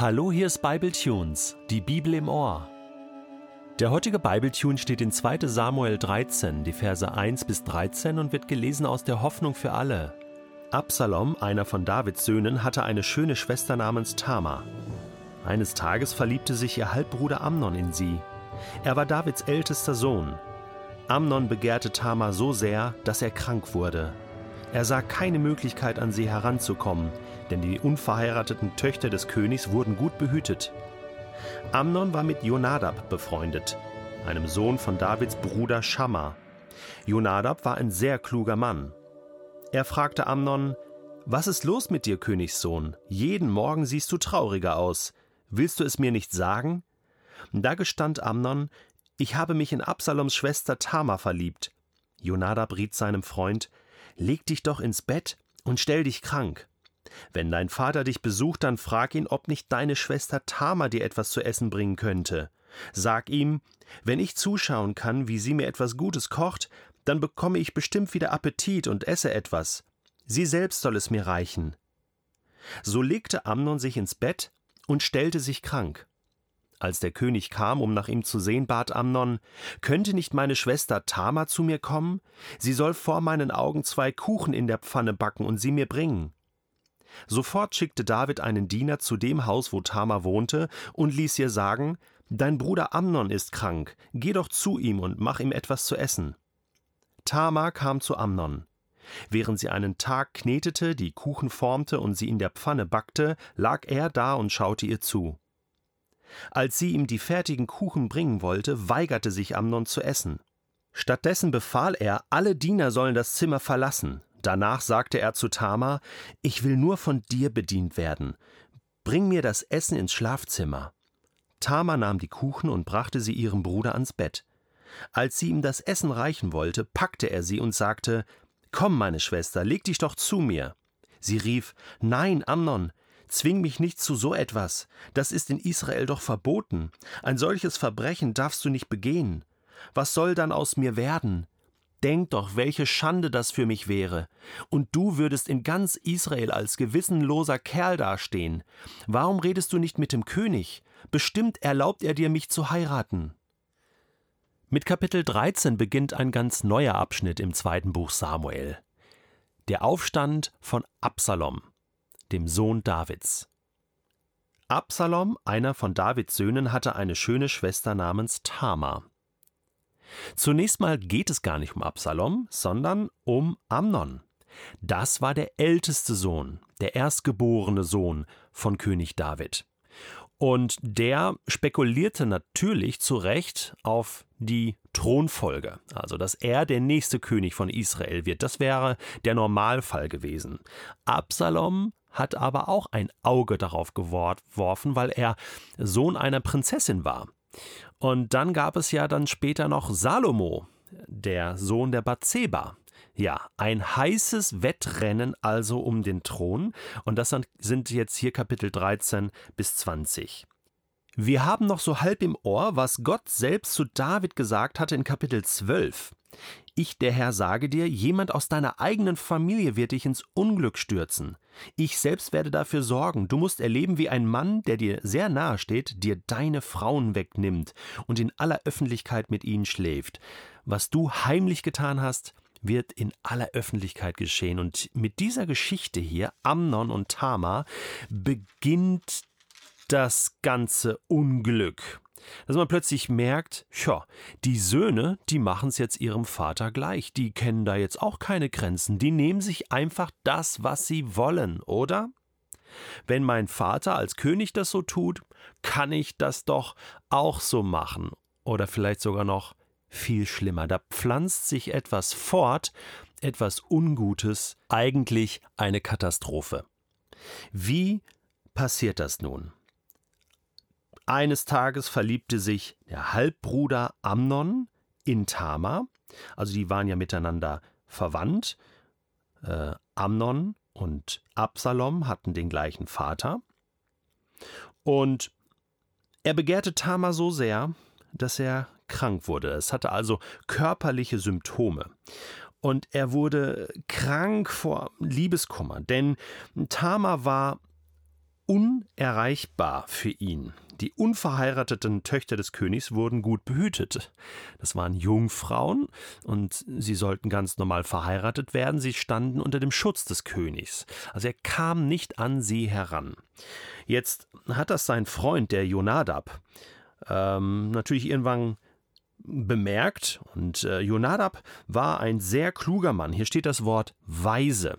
Hallo, hier ist Bibletunes, die Bibel im Ohr. Der heutige Bibletune steht in 2. Samuel 13, die Verse 1 bis 13 und wird gelesen aus der Hoffnung für alle. Absalom, einer von Davids Söhnen, hatte eine schöne Schwester namens Tamar. Eines Tages verliebte sich ihr Halbbruder Amnon in sie. Er war Davids ältester Sohn. Amnon begehrte Tamar so sehr, dass er krank wurde. Er sah keine Möglichkeit an sie heranzukommen, denn die unverheirateten Töchter des Königs wurden gut behütet. Amnon war mit Jonadab befreundet, einem Sohn von Davids Bruder Schamma. Jonadab war ein sehr kluger Mann. Er fragte Amnon: Was ist los mit dir, Königssohn? Jeden Morgen siehst du trauriger aus. Willst du es mir nicht sagen? Da gestand Amnon: Ich habe mich in Absaloms Schwester Tamar verliebt. Jonadab riet seinem Freund: Leg dich doch ins Bett und stell dich krank. Wenn dein Vater dich besucht, dann frag ihn, ob nicht deine Schwester Tama dir etwas zu essen bringen könnte. Sag ihm, wenn ich zuschauen kann, wie sie mir etwas Gutes kocht, dann bekomme ich bestimmt wieder Appetit und esse etwas. Sie selbst soll es mir reichen. So legte Amnon sich ins Bett und stellte sich krank. Als der König kam, um nach ihm zu sehen, bat Amnon, könnte nicht meine Schwester Tama zu mir kommen? Sie soll vor meinen Augen zwei Kuchen in der Pfanne backen und sie mir bringen. Sofort schickte David einen Diener zu dem Haus, wo Tama wohnte, und ließ ihr sagen, Dein Bruder Amnon ist krank, geh doch zu ihm und mach ihm etwas zu essen. Tama kam zu Amnon. Während sie einen Tag knetete, die Kuchen formte und sie in der Pfanne backte, lag er da und schaute ihr zu. Als sie ihm die fertigen Kuchen bringen wollte, weigerte sich Amnon zu essen. Stattdessen befahl er, alle Diener sollen das Zimmer verlassen. Danach sagte er zu Tama: Ich will nur von dir bedient werden. Bring mir das Essen ins Schlafzimmer. Tama nahm die Kuchen und brachte sie ihrem Bruder ans Bett. Als sie ihm das Essen reichen wollte, packte er sie und sagte: Komm, meine Schwester, leg dich doch zu mir. Sie rief: Nein, Amnon, Zwing mich nicht zu so etwas. Das ist in Israel doch verboten. Ein solches Verbrechen darfst du nicht begehen. Was soll dann aus mir werden? Denk doch, welche Schande das für mich wäre. Und du würdest in ganz Israel als gewissenloser Kerl dastehen. Warum redest du nicht mit dem König? Bestimmt erlaubt er dir, mich zu heiraten. Mit Kapitel 13 beginnt ein ganz neuer Abschnitt im zweiten Buch Samuel. Der Aufstand von Absalom dem Sohn Davids. Absalom, einer von Davids Söhnen, hatte eine schöne Schwester namens Tamar. Zunächst mal geht es gar nicht um Absalom, sondern um Amnon. Das war der älteste Sohn, der erstgeborene Sohn von König David. Und der spekulierte natürlich zu Recht auf die Thronfolge, also dass er der nächste König von Israel wird. Das wäre der Normalfall gewesen. Absalom hat aber auch ein Auge darauf geworfen, weil er Sohn einer Prinzessin war. Und dann gab es ja dann später noch Salomo, der Sohn der Bathseba. Ja, ein heißes Wettrennen also um den Thron. Und das sind jetzt hier Kapitel 13 bis 20. Wir haben noch so halb im Ohr, was Gott selbst zu David gesagt hatte in Kapitel 12. Ich, der Herr, sage dir, jemand aus deiner eigenen Familie wird dich ins Unglück stürzen. Ich selbst werde dafür sorgen. Du musst erleben, wie ein Mann, der dir sehr nahe steht, dir deine Frauen wegnimmt und in aller Öffentlichkeit mit ihnen schläft. Was du heimlich getan hast, wird in aller Öffentlichkeit geschehen. Und mit dieser Geschichte hier, Amnon und Tama, beginnt das ganze Unglück dass man plötzlich merkt, ja, die Söhne, die machen es jetzt ihrem Vater gleich, die kennen da jetzt auch keine Grenzen, die nehmen sich einfach das, was sie wollen, oder? Wenn mein Vater als König das so tut, kann ich das doch auch so machen. Oder vielleicht sogar noch viel schlimmer. Da pflanzt sich etwas fort, etwas Ungutes, eigentlich eine Katastrophe. Wie passiert das nun? Eines Tages verliebte sich der Halbbruder Amnon in Tamar, also die waren ja miteinander verwandt. Äh, Amnon und Absalom hatten den gleichen Vater. Und er begehrte Tamar so sehr, dass er krank wurde. Es hatte also körperliche Symptome. Und er wurde krank vor Liebeskummer, denn Tamar war unerreichbar für ihn. Die unverheirateten Töchter des Königs wurden gut behütet. Das waren Jungfrauen und sie sollten ganz normal verheiratet werden. Sie standen unter dem Schutz des Königs. Also er kam nicht an sie heran. Jetzt hat das sein Freund, der Jonadab, ähm, natürlich irgendwann bemerkt und äh, Jonadab war ein sehr kluger Mann. Hier steht das Wort weise.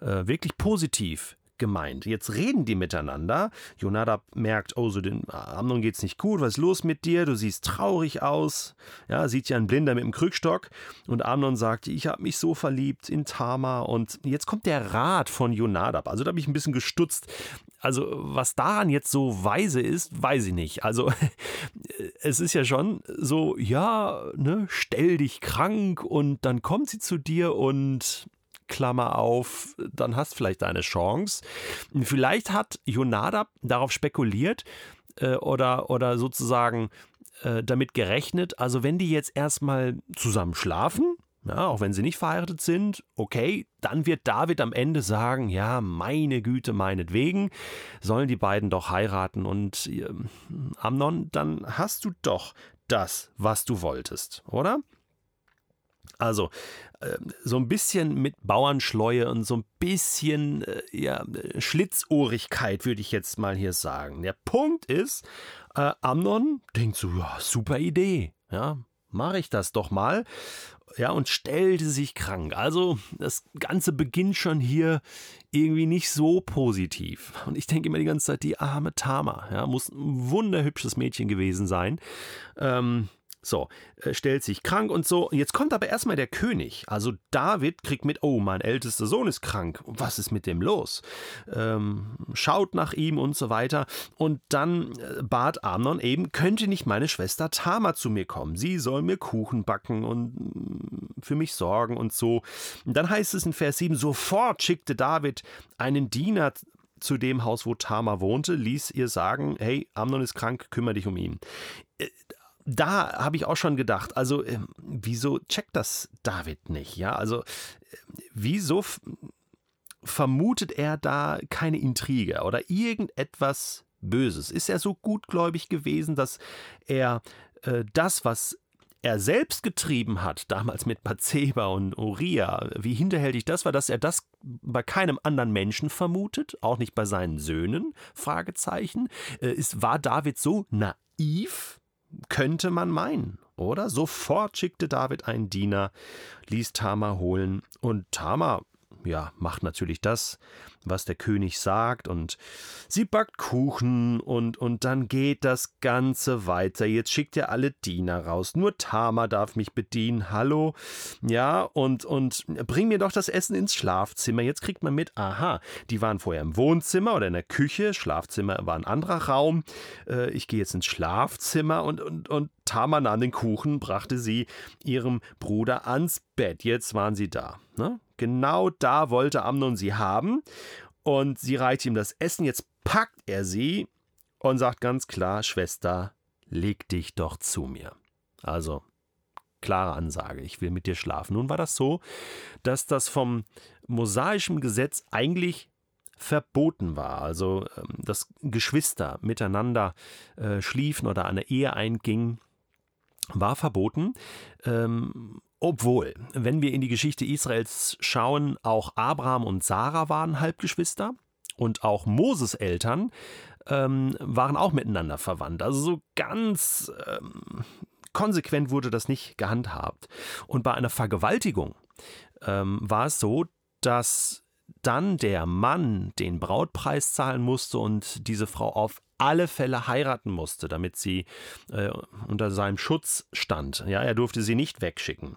Äh, wirklich positiv gemeint. Jetzt reden die miteinander. Jonadab merkt, oh, so den Amnon geht's nicht gut. Was ist los mit dir? Du siehst traurig aus. Ja, sieht ja ein Blinder mit dem Krückstock. Und Amnon sagt, ich habe mich so verliebt in Tamar. Und jetzt kommt der Rat von Jonadab. Also da habe ich ein bisschen gestutzt. Also was daran jetzt so weise ist, weiß ich nicht. Also es ist ja schon so, ja, ne, stell dich krank und dann kommt sie zu dir und Klammer auf, dann hast vielleicht eine Chance. Vielleicht hat Jonadab darauf spekuliert äh, oder, oder sozusagen äh, damit gerechnet, also wenn die jetzt erstmal zusammen schlafen, ja, auch wenn sie nicht verheiratet sind, okay, dann wird David am Ende sagen, ja, meine Güte, meinetwegen, sollen die beiden doch heiraten und äh, Amnon, dann hast du doch das, was du wolltest, oder? Also ähm, so ein bisschen mit Bauernschleue und so ein bisschen äh, ja, Schlitzohrigkeit würde ich jetzt mal hier sagen. Der Punkt ist, äh, Amnon denkt so, ja, super Idee, ja, mache ich das doch mal. Ja, und stellte sich krank. Also das Ganze beginnt schon hier irgendwie nicht so positiv. Und ich denke immer die ganze Zeit, die arme Tama, ja, muss ein wunderhübsches Mädchen gewesen sein. Ähm, so, äh, stellt sich krank und so. Jetzt kommt aber erstmal der König. Also David kriegt mit, oh, mein ältester Sohn ist krank. Was ist mit dem los? Ähm, schaut nach ihm und so weiter. Und dann äh, bat Amnon eben, könnte nicht meine Schwester Tama zu mir kommen? Sie soll mir Kuchen backen und mm, für mich sorgen und so. Dann heißt es in Vers 7, sofort schickte David einen Diener zu dem Haus, wo Tama wohnte, ließ ihr sagen, hey, Amnon ist krank, kümmere dich um ihn. Da habe ich auch schon gedacht, also äh, wieso checkt das David nicht? Ja, also äh, wieso vermutet er da keine Intrige oder irgendetwas Böses? Ist er so gutgläubig gewesen, dass er äh, das, was er selbst getrieben hat, damals mit Bathseba und Uriah, wie hinterhältig das war, dass er das bei keinem anderen Menschen vermutet, auch nicht bei seinen Söhnen? Fragezeichen. Äh, ist, war David so naiv? Könnte man meinen, oder? Sofort schickte David einen Diener, ließ Tamar holen, und Tamar, ja, macht natürlich das, was der König sagt und sie backt Kuchen und, und dann geht das Ganze weiter. Jetzt schickt er alle Diener raus. Nur Tama darf mich bedienen. Hallo? Ja, und, und bring mir doch das Essen ins Schlafzimmer. Jetzt kriegt man mit, aha, die waren vorher im Wohnzimmer oder in der Küche. Schlafzimmer war ein anderer Raum. Äh, ich gehe jetzt ins Schlafzimmer und, und, und Tama nahm den Kuchen, brachte sie ihrem Bruder ans Bett. Jetzt waren sie da. Ne? Genau da wollte Amnon sie haben. Und sie reicht ihm das Essen. Jetzt packt er sie und sagt ganz klar: Schwester, leg dich doch zu mir. Also, klare Ansage, ich will mit dir schlafen. Nun war das so, dass das vom mosaischen Gesetz eigentlich verboten war. Also, ähm, dass Geschwister miteinander äh, schliefen oder eine Ehe eingingen, war verboten. Ähm, obwohl, wenn wir in die Geschichte Israels schauen, auch Abraham und Sarah waren Halbgeschwister und auch Moses Eltern ähm, waren auch miteinander verwandt. Also so ganz ähm, konsequent wurde das nicht gehandhabt. Und bei einer Vergewaltigung ähm, war es so, dass dann der Mann den Brautpreis zahlen musste und diese Frau auf alle Fälle heiraten musste, damit sie äh, unter seinem Schutz stand. Ja, er durfte sie nicht wegschicken.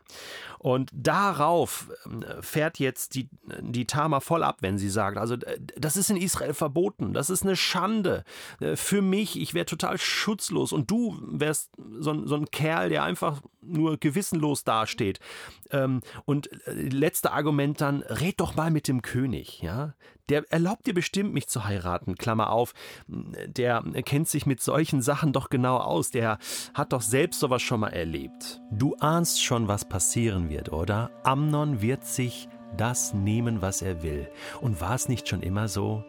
Und darauf äh, fährt jetzt die, die Tama voll ab, wenn sie sagt, also äh, das ist in Israel verboten, das ist eine Schande äh, für mich, ich wäre total schutzlos und du wärst so, so, ein Kerl, der einfach nur gewissenlos dasteht. Ähm, und letzte Argument dann, red doch mal mit dem König, ja, der erlaubt dir bestimmt, mich zu heiraten, Klammer auf, der kennt sich mit solchen Sachen doch genau aus, der hat doch selbst sowas schon mal erlebt. Du ahnst schon, was passieren wird, oder? Amnon wird sich das nehmen, was er will. Und war es nicht schon immer so?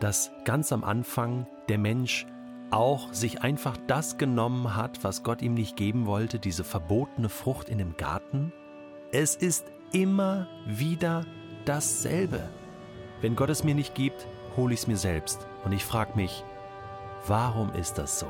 dass ganz am Anfang der Mensch auch sich einfach das genommen hat, was Gott ihm nicht geben wollte, diese verbotene Frucht in dem Garten? Es ist immer wieder dasselbe. Wenn Gott es mir nicht gibt, hole ich es mir selbst. Und ich frage mich, warum ist das so?